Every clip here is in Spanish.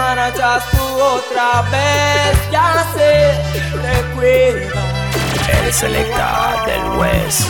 marchas tú otra vez, ya se recuerda. El selecta del West.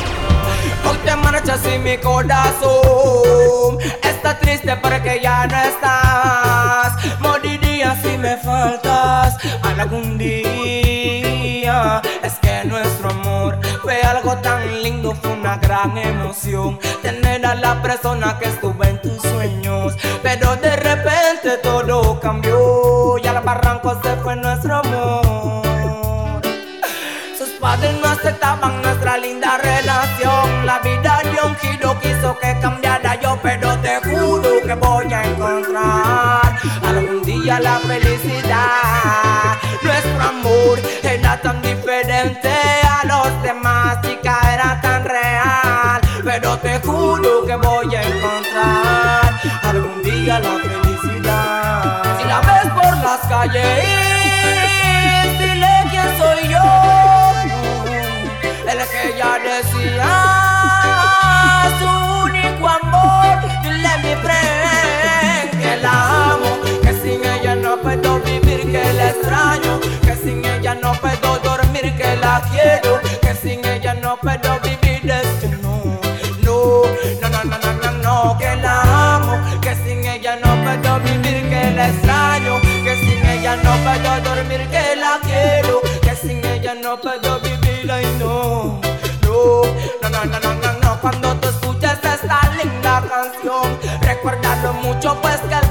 Hoy te marchas y mi corazón está triste porque ya no estás. Moriría si me faltas algún día. Es que nuestro amor fue algo tan lindo, fue una gran emoción. Tener a la persona que estuvo en tus sueños. Pero de repente todo cambió y al barranco se fue nuestro amor. Sus padres no aceptaban nuestra linda relación. La vida de un giro quiso que cambiara yo, pero te juro que voy a encontrar algún día la felicidad. Nuestro amor era tan diferente a los demás, chica, era tan real. Pero te juro que voy a encontrar algún día la felicidad. Dile quién soy yo. El que ya decía su único amor. Dile mi friend que la amo, que sin ella no puedo vivir, que la extraño, que sin ella no puedo dormir, que la quiero, que sin ella no puedo vivir. puedo dormir, que la quiero, que sin ella no puedo vivir, ay no, no, no, no, no, no, no, no. cuando tú escuchas esta linda canción, recuérdalo mucho pues que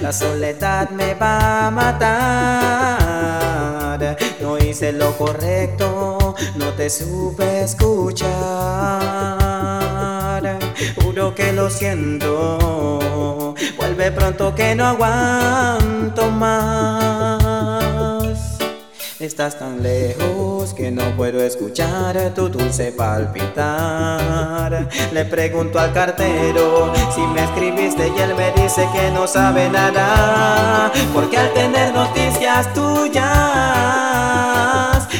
la soledad me va a matar. No hice lo correcto, no te supe escuchar. Juro que lo siento, vuelve pronto que no aguanto más. Estás tan lejos que no puedo escuchar tu dulce palpitar. Le pregunto al cartero si me escribiste y él me dice que no sabe nada. Porque al tener noticias tuyas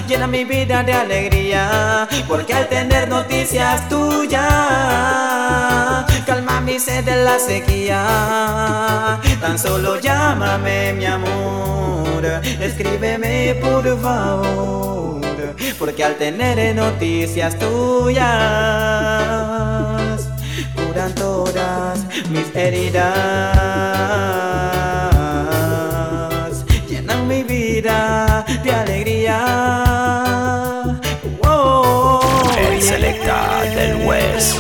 llena mi vida de alegría. Porque al tener noticias tuyas calma mi sed de la sequía. Tan solo llámame mi amor, escríbeme por favor, porque al tener noticias tuyas curan todas mis heridas, llenan mi vida de alegría. Oh, El selecta del West.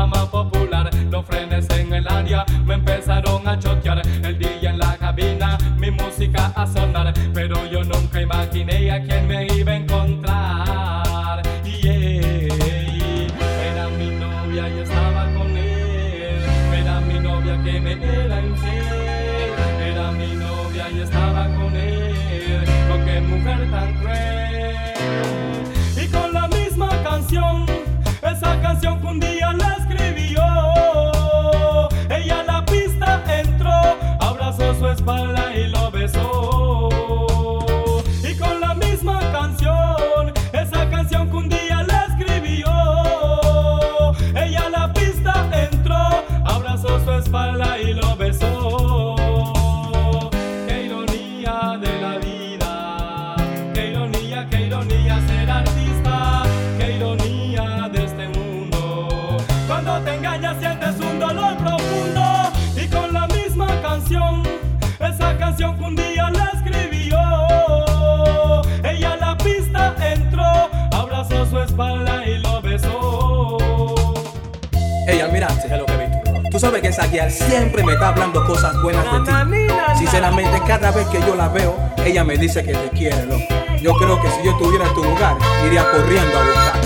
I'm a popular. sabes que esa guía siempre me está hablando cosas buenas de ti. Sinceramente, cada vez que yo la veo, ella me dice que te quiere, loco. Yo creo que si yo estuviera en tu lugar, iría corriendo a buscar.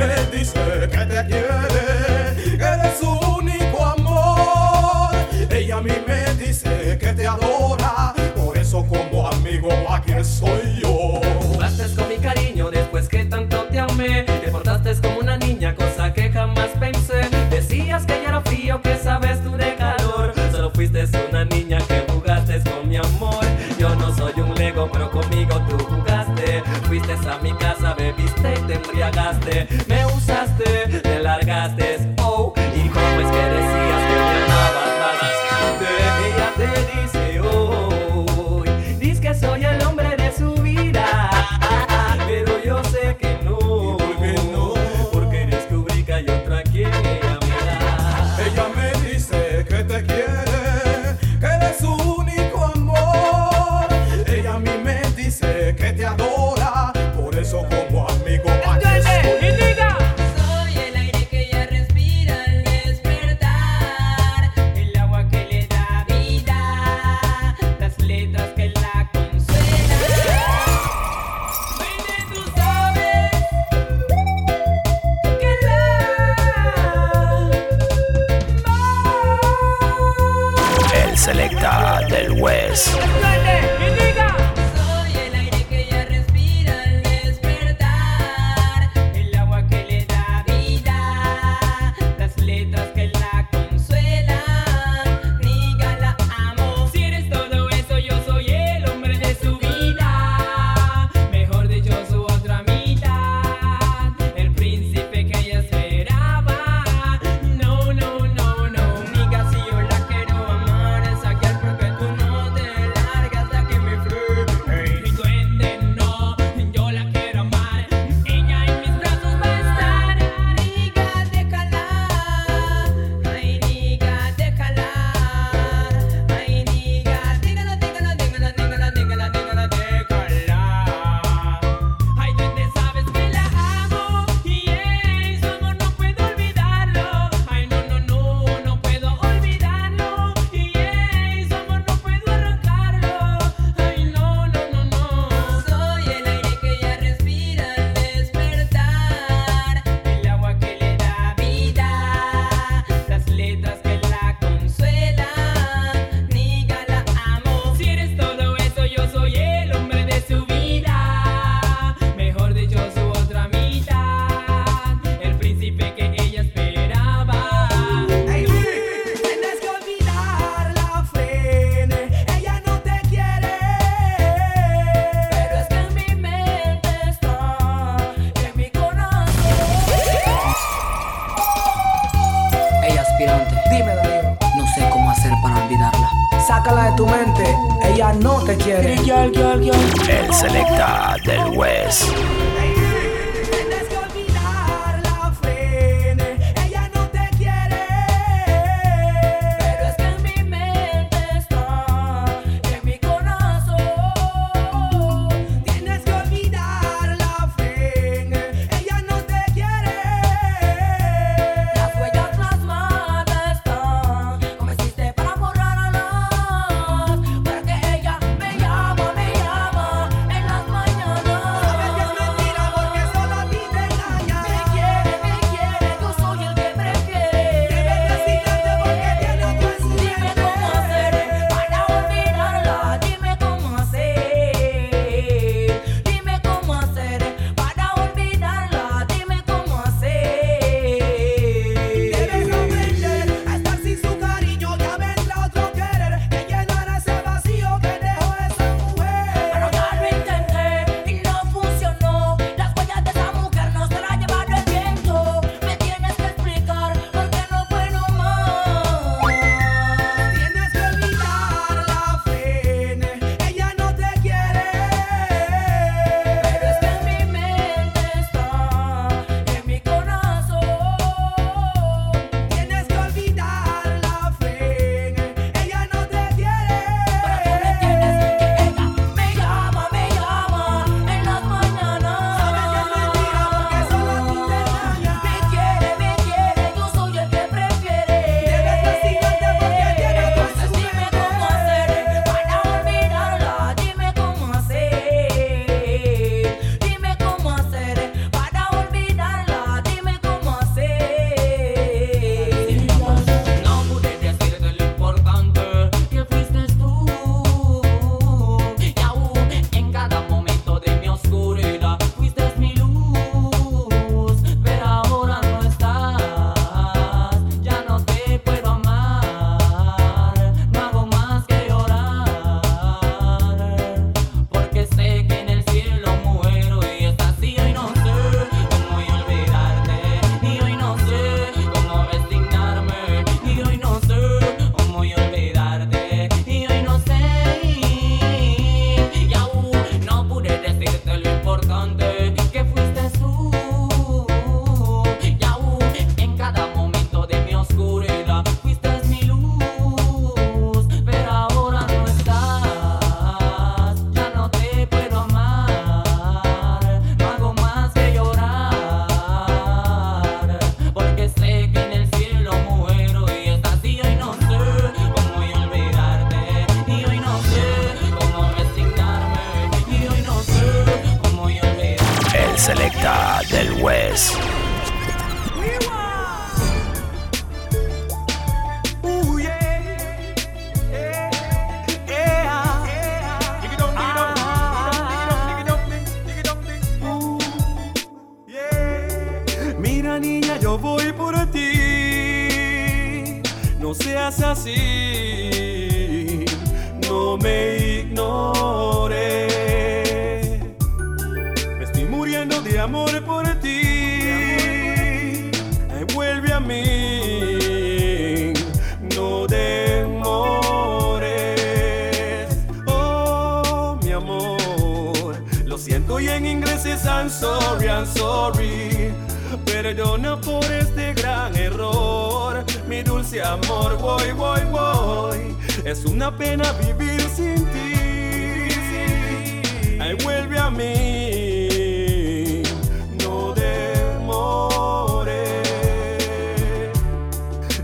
Benedis, Cadet ella no te quiere. El selecta del West.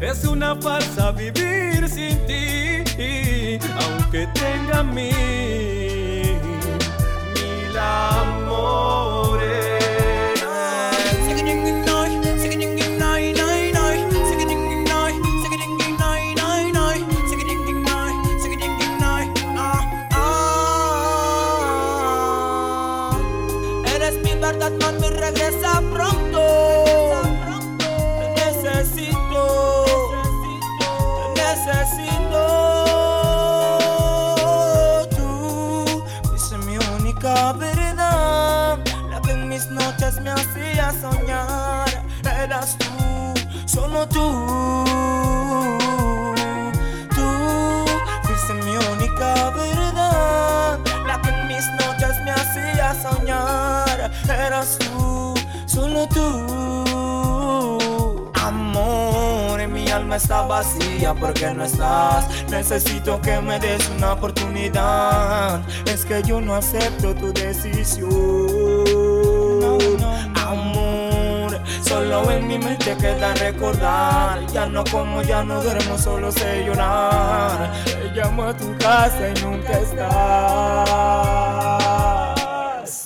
Es una farsa vivir sin ti, aunque tenga mil, mil amores. Solo tú. Tú fuiste mi única verdad, la que en mis noches me hacía soñar. Eras tú, solo tú. Amor, mi alma está vacía porque no estás. Necesito que me des una oportunidad. Es que yo no acepto tu decisión. Amor, solo en mi mente queda recordar. Ya no como, ya no duermo, solo sé llorar. Llamo a tu casa y nunca estás.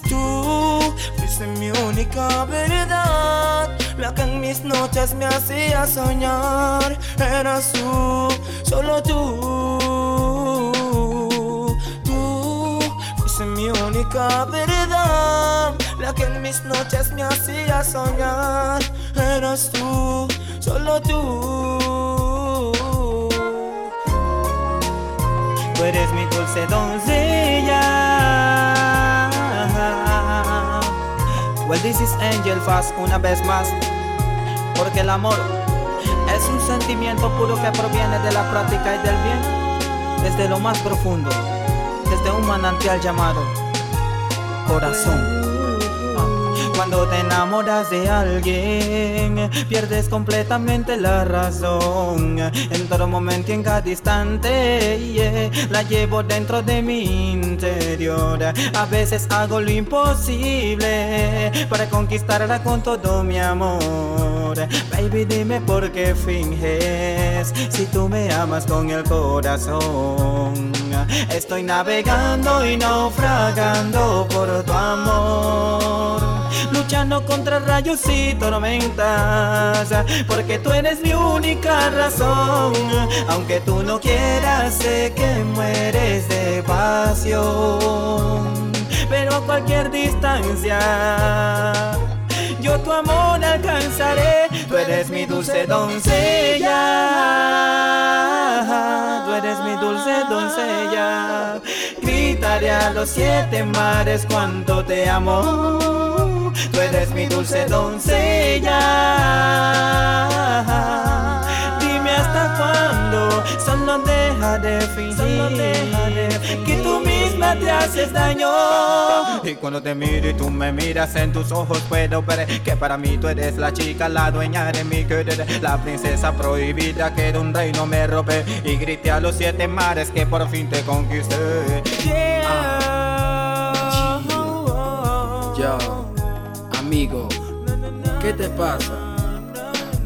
Tú fuiste mi única verdad. La que en mis noches me hacía soñar. Eras tú, solo tú. Tú fuiste mi única verdad. La que en mis noches me hacía soñar. Eras tú, solo tú. Tú eres mi dulce doncella. Well, this is Angel Fast una vez más. Porque el amor es un sentimiento puro que proviene de la práctica y del bien. Desde lo más profundo. Desde un manantial llamado corazón. Cuando te enamoras de alguien, pierdes completamente la razón. En todo momento y en cada instante, la llevo dentro de mi interior. A veces hago lo imposible para conquistarla con todo mi amor. Baby, dime por qué finges si tú me amas con el corazón. Estoy navegando y naufragando por tu amor luchando contra rayos y tormentas, porque tú eres mi única razón. Aunque tú no quieras, sé que mueres de pasión, pero a cualquier distancia. Yo tu amor alcanzaré, tú eres mi dulce doncella, tú eres mi dulce doncella. Gritaré a los siete mares cuánto te amo. Tú eres mi dulce doncella. Dime hasta cuándo, solo deja de fingir que tú misma te haces daño. Y cuando te miro y tú me miras en tus ojos, puedo ver que para mí tú eres la chica, la dueña de mi querer, la princesa prohibida que de un reino me robé. Y grité a los siete mares que por fin te conquisté. Yo, amigo, ¿qué te pasa?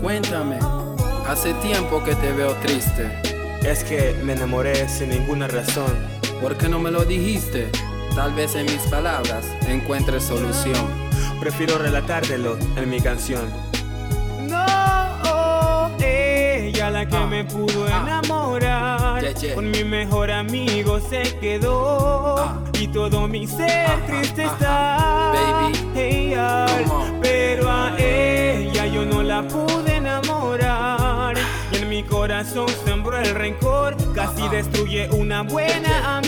Cuéntame, hace tiempo que te veo triste. Es que me enamoré sin ninguna razón. ¿Por qué no me lo dijiste? Tal vez en mis palabras encuentres solución. Prefiero relatártelo en mi canción. Ella la que Ah, me pudo ah. enamorar. Yeah, yeah. Con mi mejor amigo se quedó. Ah. Y todo mi ser Ajá, triste está. Baby, Hey, pero a ella yo no la pude enamorar. Y en mi corazón sembró el rencor, casi destruye una buena amistad.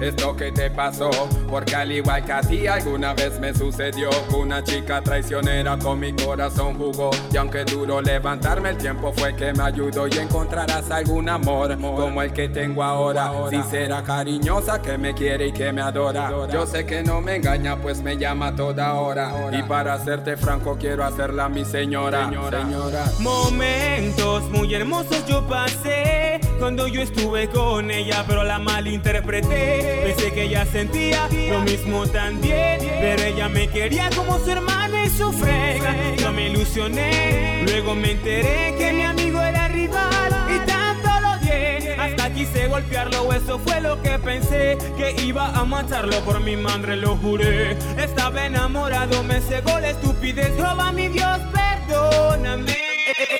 Esto que te pasó Porque al igual que a ti alguna vez me sucedió que Una chica traicionera con mi corazón jugó. Y aunque duro levantarme el tiempo fue que me ayudó Y encontrarás algún amor como el que tengo ahora. Sincera, cariñosa, que me quiere y que me adora. Yo sé que no me engaña pues me llama toda hora. Y para serte franco quiero hacerla mi señora. Señora. Momentos muy hermosos yo pasé cuando yo estuve con ella, pero la malinterpreté. Pensé que ella sentía lo mismo también, pero ella me quería como su hermana y su frega. Yo me ilusioné, luego me enteré que mi amigo era rival y tanto lo odié. Hasta quise golpearlo, eso fue lo que pensé, que iba a matarlo por mi madre, lo juré. Estaba enamorado, me cegó la estupidez, roba mi Dios, perdóname.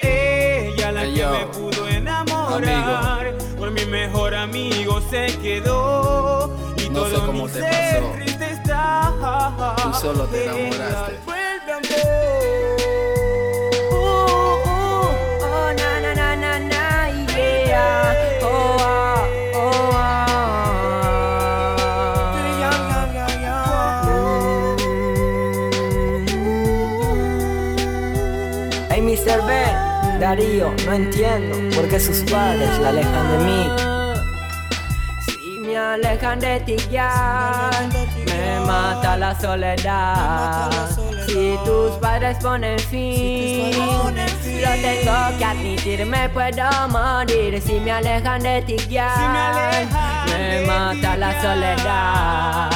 Ella la que me pudo enamorar, por mi mejor amigo se quedó No sé cómo te pasó. Tú solo te enamoraste. Hey, Mr. Ben, Darío, no entiendo por qué sus padres la alejan de mí. Alejan de ti ya, me mata la soledad. Si tus padres ponen fin, lo tengo que admitir, me puedo morir. Si me alejan de ti ya, me mata la soledad.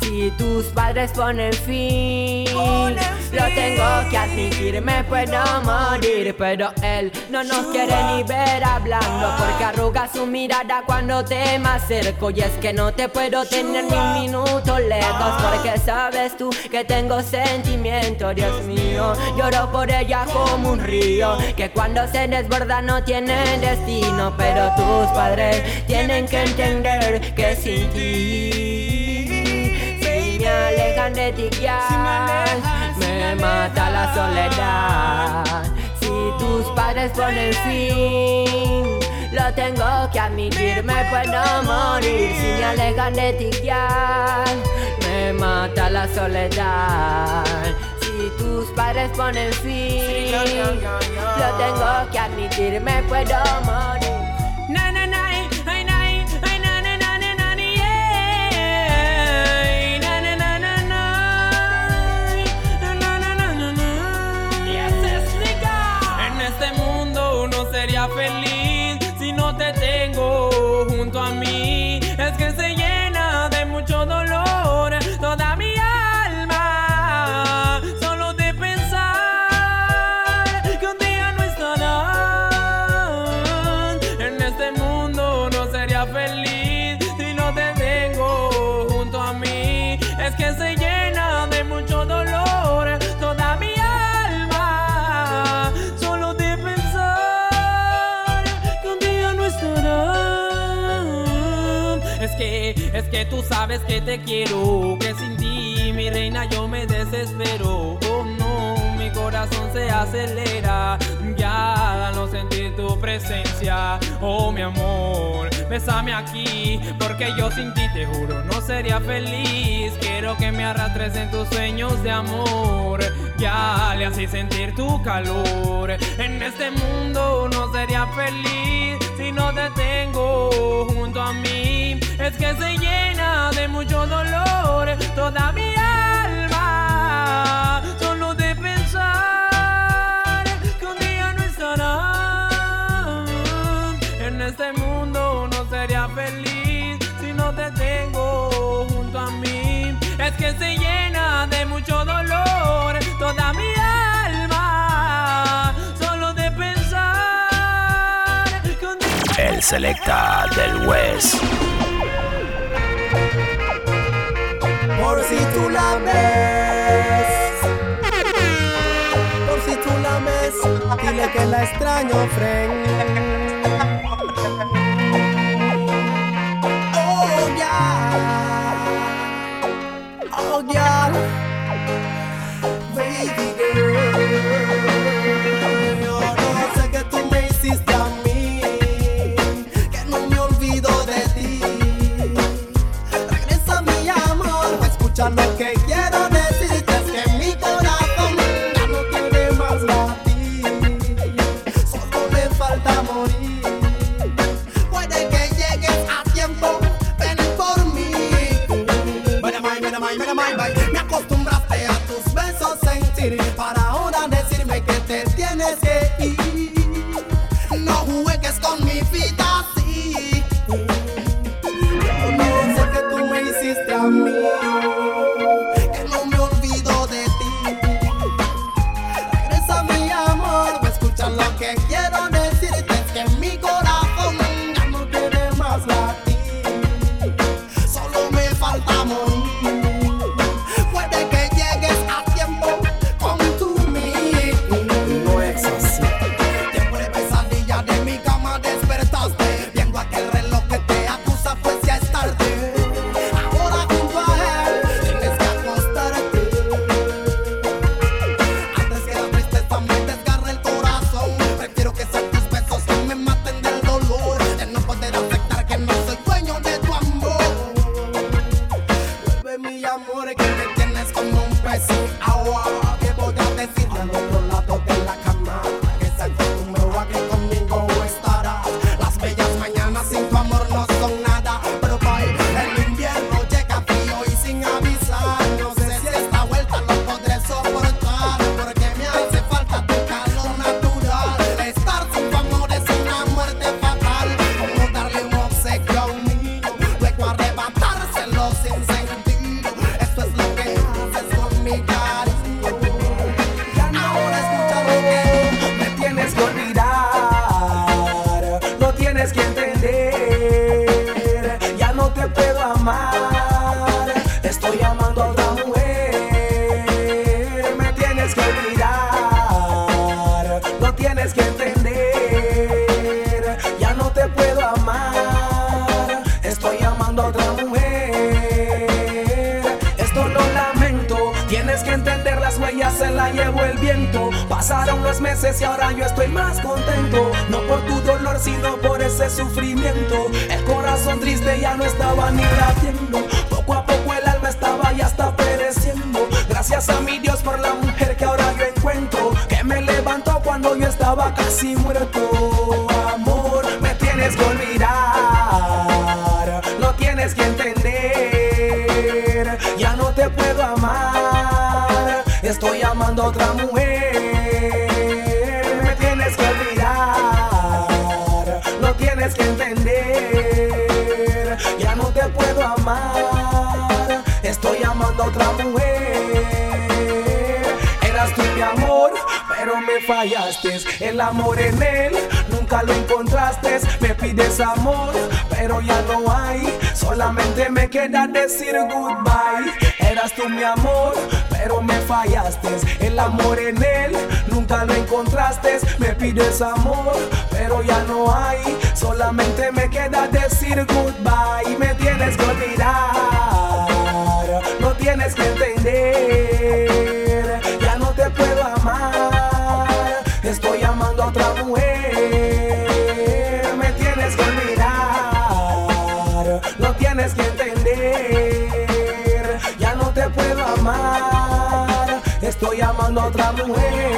Si tus padres ponen fin, lo tengo que admitir, me puedo morir. Pero él no nos quiere ni ver hablando, porque arruga su mirada cuando te me acerco. Y es que no te puedo tener ni un minuto lejos, porque sabes tú que tengo sentimiento, Dios mío. Lloro por ella como un río, que cuando se desborda no tiene destino. Pero tus padres tienen que entender que sin ti. Si me alejan de ti ya, mata la soledad. Si tus padres ponen fin, lo tengo que admitir, me puedo morir. Si me alejan de me mata la soledad. Si tus padres ponen fin, lo tengo que admitir, me puedo morir. Feliz. Si no te tú sabes que te quiero, que sin ti, mi reina, yo me desespero. Oh no, mi corazón se acelera. Ya no sentir tu presencia, oh mi amor, bésame aquí, porque yo sin ti te juro no sería feliz. Quiero que me arrastres en tus sueños de amor, ya le así sentir tu calor. En este mundo no sería feliz si no te tengo junto a mí. Es que se llena de mucho dolor toda mi alma, solo de pensar que un día no estarán. En este mundo no sería feliz si no te tengo junto a mí. Es que se llena de mucho dolor toda mi alma, solo de pensar que un día El Selecta del West. Si tú la ves, por si tú la ves, dile que la extraño, friend. y ahora yo estoy más contento. No por tu dolor, sino por ese sufrimiento. El corazón triste ya no estaba ni latiendo. Poco a poco el alma estaba ya está pereciendo. Gracias a mi Dios por la mujer que ahora yo encuentro. Que me levantó cuando yo estaba casi muerto. Amor, me tienes que olvidar. No tienes que entender. Ya no te puedo amar. Estoy amando a otra mujer. fallaste. El amor en él nunca lo encontraste. Me pides amor, pero ya no hay. Solamente me queda decir goodbye. Eras tú mi amor, pero me fallaste. El amor en él nunca lo encontraste. Me pides amor, pero ya no hay. Solamente me queda decir goodbye. Me tienes que olvidar, no tienes que entender. mano, otra mujer.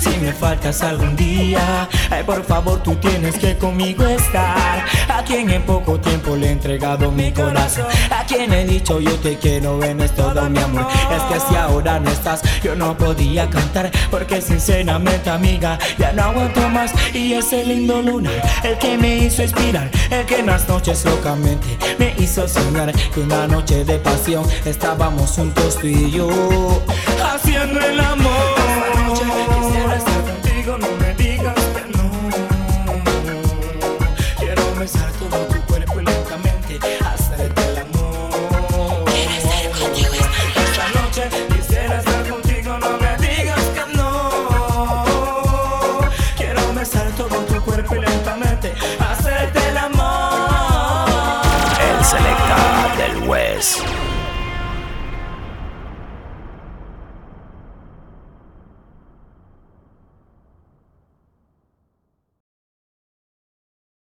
Si me faltas algún día Ay por favor tú tienes que conmigo estar. A quien en poco tiempo le he entregado mi corazón. A quien he dicho yo te quiero ven es todo mi amor Es que si ahora no estás yo no podía cantar Porque sinceramente amiga ya no aguanto más. Y ese lindo lunar el que me hizo inspirar El que en las noches locamente me hizo soñar Que una noche de pasión estábamos juntos tú y yo Haciendo el amor Vegas.